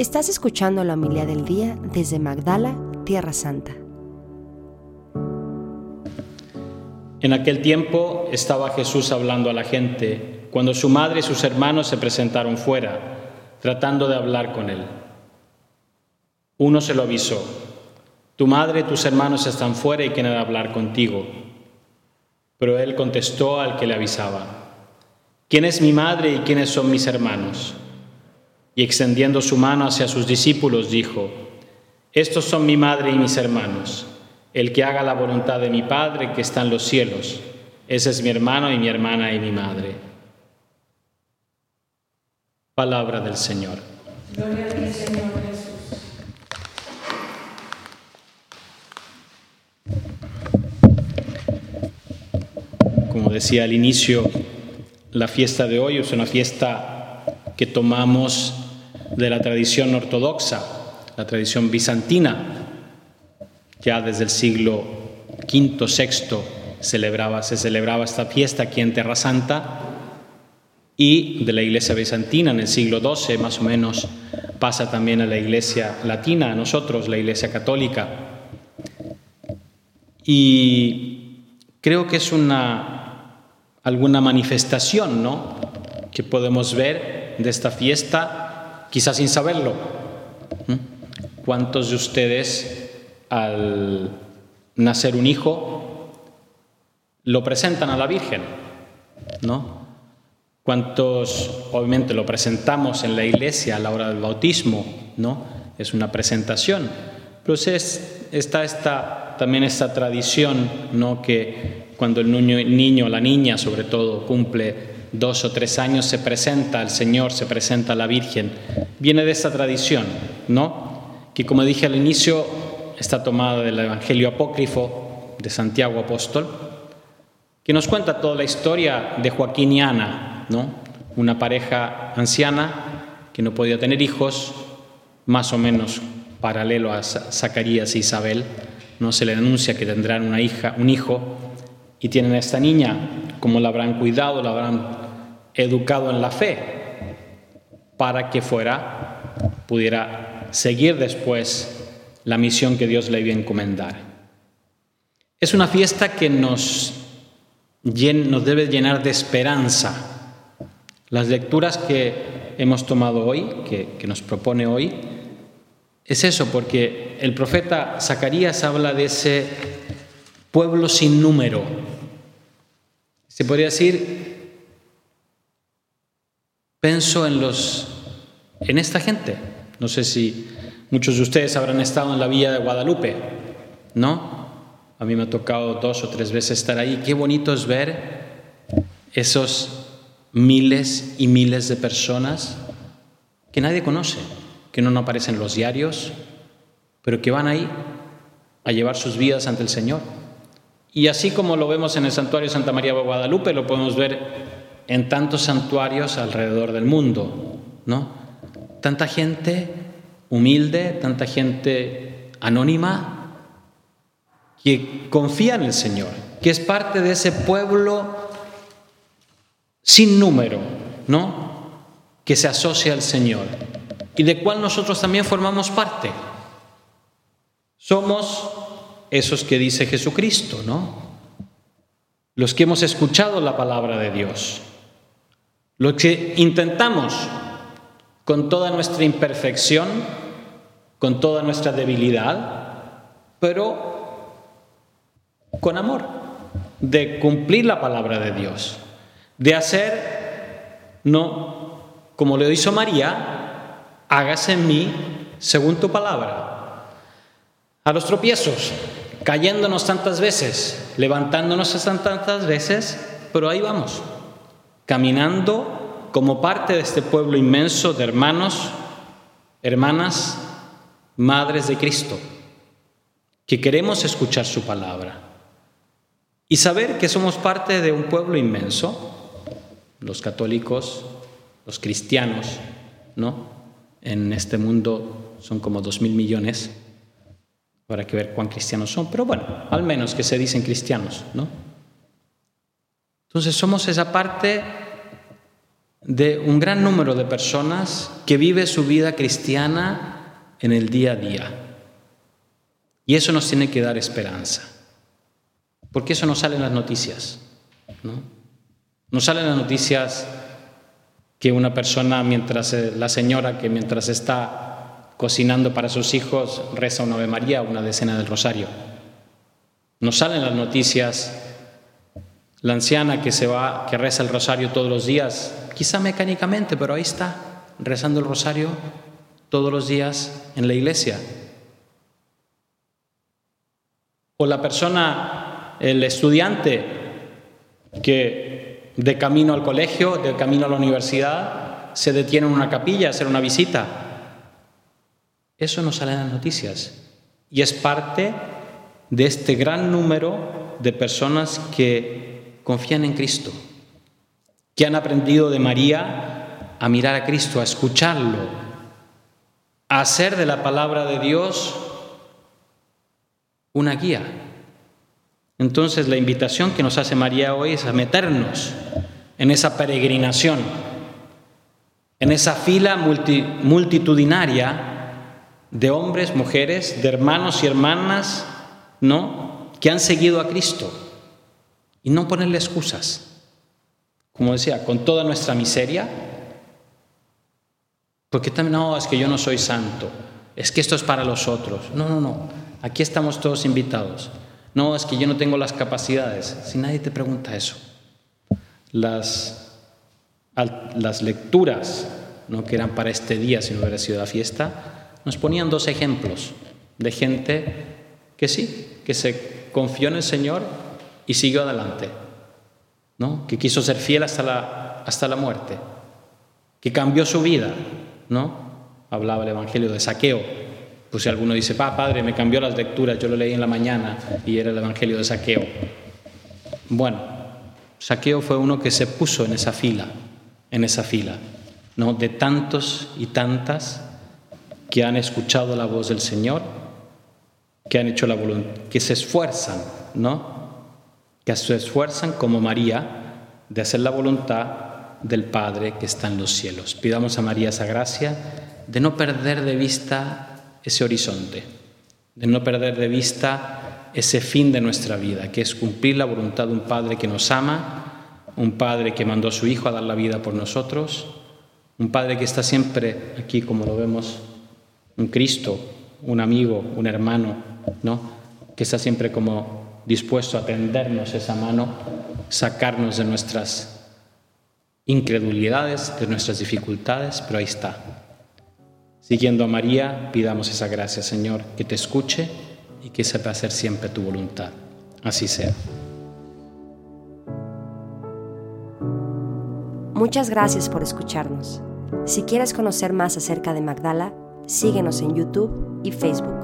Estás escuchando la humildad del día desde Magdala, Tierra Santa. En aquel tiempo estaba Jesús hablando a la gente cuando su madre y sus hermanos se presentaron fuera, tratando de hablar con él. Uno se lo avisó, tu madre y tus hermanos están fuera y quieren hablar contigo. Pero él contestó al que le avisaba, ¿quién es mi madre y quiénes son mis hermanos? Y extendiendo su mano hacia sus discípulos dijo, estos son mi madre y mis hermanos. El que haga la voluntad de mi Padre que está en los cielos, ese es mi hermano y mi hermana y mi madre. Palabra del Señor. Gloria a ti, Señor Jesús. Como decía al inicio, la fiesta de hoy es una fiesta que tomamos de la tradición ortodoxa, la tradición bizantina, ya desde el siglo V, VI se celebraba esta fiesta aquí en Terra Santa y de la iglesia bizantina en el siglo XII más o menos pasa también a la iglesia latina, a nosotros, la iglesia católica. Y creo que es una, alguna manifestación ¿no? que podemos ver de esta fiesta, quizás sin saberlo. ¿Cuántos de ustedes al nacer un hijo, lo presentan a la Virgen, ¿no? ¿Cuántos, obviamente, lo presentamos en la iglesia a la hora del bautismo, ¿no? Es una presentación. Pero es, está esta, también esta tradición, ¿no? Que cuando el niño, niño, la niña sobre todo, cumple dos o tres años, se presenta al Señor, se presenta a la Virgen. Viene de esta tradición, ¿no? Que como dije al inicio, está tomada del Evangelio apócrifo de Santiago Apóstol, que nos cuenta toda la historia de Joaquín y Ana, ¿no? una pareja anciana que no podía tener hijos, más o menos paralelo a Zacarías e Isabel, no se le anuncia que tendrán una hija, un hijo, y tienen a esta niña, como la habrán cuidado, la habrán educado en la fe, para que fuera, pudiera seguir después la misión que Dios le iba a encomendar. Es una fiesta que nos, nos debe llenar de esperanza. Las lecturas que hemos tomado hoy, que, que nos propone hoy, es eso, porque el profeta Zacarías habla de ese pueblo sin número. Se podría decir, pienso en los en esta gente. No sé si Muchos de ustedes habrán estado en la Villa de Guadalupe, ¿no? A mí me ha tocado dos o tres veces estar ahí. Qué bonito es ver esos miles y miles de personas que nadie conoce, que no aparecen en los diarios, pero que van ahí a llevar sus vidas ante el Señor. Y así como lo vemos en el santuario Santa María de Guadalupe, lo podemos ver en tantos santuarios alrededor del mundo, ¿no? Tanta gente humilde, tanta gente anónima que confía en el Señor, que es parte de ese pueblo sin número, ¿no? Que se asocia al Señor y de cual nosotros también formamos parte. Somos esos que dice Jesucristo, ¿no? Los que hemos escuchado la palabra de Dios, los que intentamos con toda nuestra imperfección, con toda nuestra debilidad, pero con amor, de cumplir la palabra de Dios, de hacer, no como lo hizo María, hágase en mí según tu palabra. A los tropiezos, cayéndonos tantas veces, levantándonos tantas veces, pero ahí vamos, caminando como parte de este pueblo inmenso de hermanos, hermanas, madres de Cristo, que queremos escuchar su palabra y saber que somos parte de un pueblo inmenso, los católicos, los cristianos, ¿no? En este mundo son como dos mil millones, habrá que ver cuán cristianos son, pero bueno, al menos que se dicen cristianos, ¿no? Entonces somos esa parte de un gran número de personas que vive su vida cristiana en el día a día. Y eso nos tiene que dar esperanza. Porque eso no sale en las noticias. ¿no? no salen las noticias que una persona, mientras eh, la señora que mientras está cocinando para sus hijos reza una Ave María, una decena del Rosario. No salen las noticias la anciana que se va, que reza el rosario todos los días, quizá mecánicamente, pero ahí está, rezando el rosario todos los días en la iglesia. O la persona, el estudiante que de camino al colegio, de camino a la universidad, se detiene en una capilla a hacer una visita. Eso no sale en las noticias. Y es parte de este gran número de personas que confían en Cristo, que han aprendido de María a mirar a Cristo, a escucharlo, a hacer de la palabra de Dios una guía. Entonces la invitación que nos hace María hoy es a meternos en esa peregrinación, en esa fila multitudinaria de hombres, mujeres, de hermanos y hermanas, ¿no? que han seguido a Cristo y no ponerle excusas. Como decía, con toda nuestra miseria, porque también, no, es que yo no soy santo, es que esto es para los otros. No, no, no, aquí estamos todos invitados. No, es que yo no tengo las capacidades. Si nadie te pregunta eso. Las, las lecturas ¿no? que eran para este día, si no hubiera sido la fiesta, nos ponían dos ejemplos de gente que sí, que se confió en el Señor y siguió adelante, ¿no? que quiso ser fiel hasta la, hasta la muerte, que cambió su vida. ¿no? Hablaba el Evangelio de saqueo. Pues si alguno dice, pa, padre, me cambió las lecturas, yo lo leí en la mañana y era el Evangelio de saqueo. Bueno, saqueo fue uno que se puso en esa fila, en esa fila, ¿no? de tantos y tantas que han escuchado la voz del Señor, que han hecho la voluntad, que se esfuerzan, ¿no? Que se esfuerzan como María de hacer la voluntad del Padre que está en los cielos. Pidamos a María esa gracia de no perder de vista ese horizonte, de no perder de vista ese fin de nuestra vida, que es cumplir la voluntad de un Padre que nos ama, un Padre que mandó a su Hijo a dar la vida por nosotros, un Padre que está siempre aquí, como lo vemos, un Cristo, un amigo, un hermano, ¿no? que está siempre como dispuesto a tendernos esa mano, sacarnos de nuestras incredulidades, de nuestras dificultades, pero ahí está. Siguiendo a María, pidamos esa gracia, Señor, que te escuche y que sepa hacer siempre tu voluntad. Así sea. Muchas gracias por escucharnos. Si quieres conocer más acerca de Magdala, síguenos en YouTube y Facebook.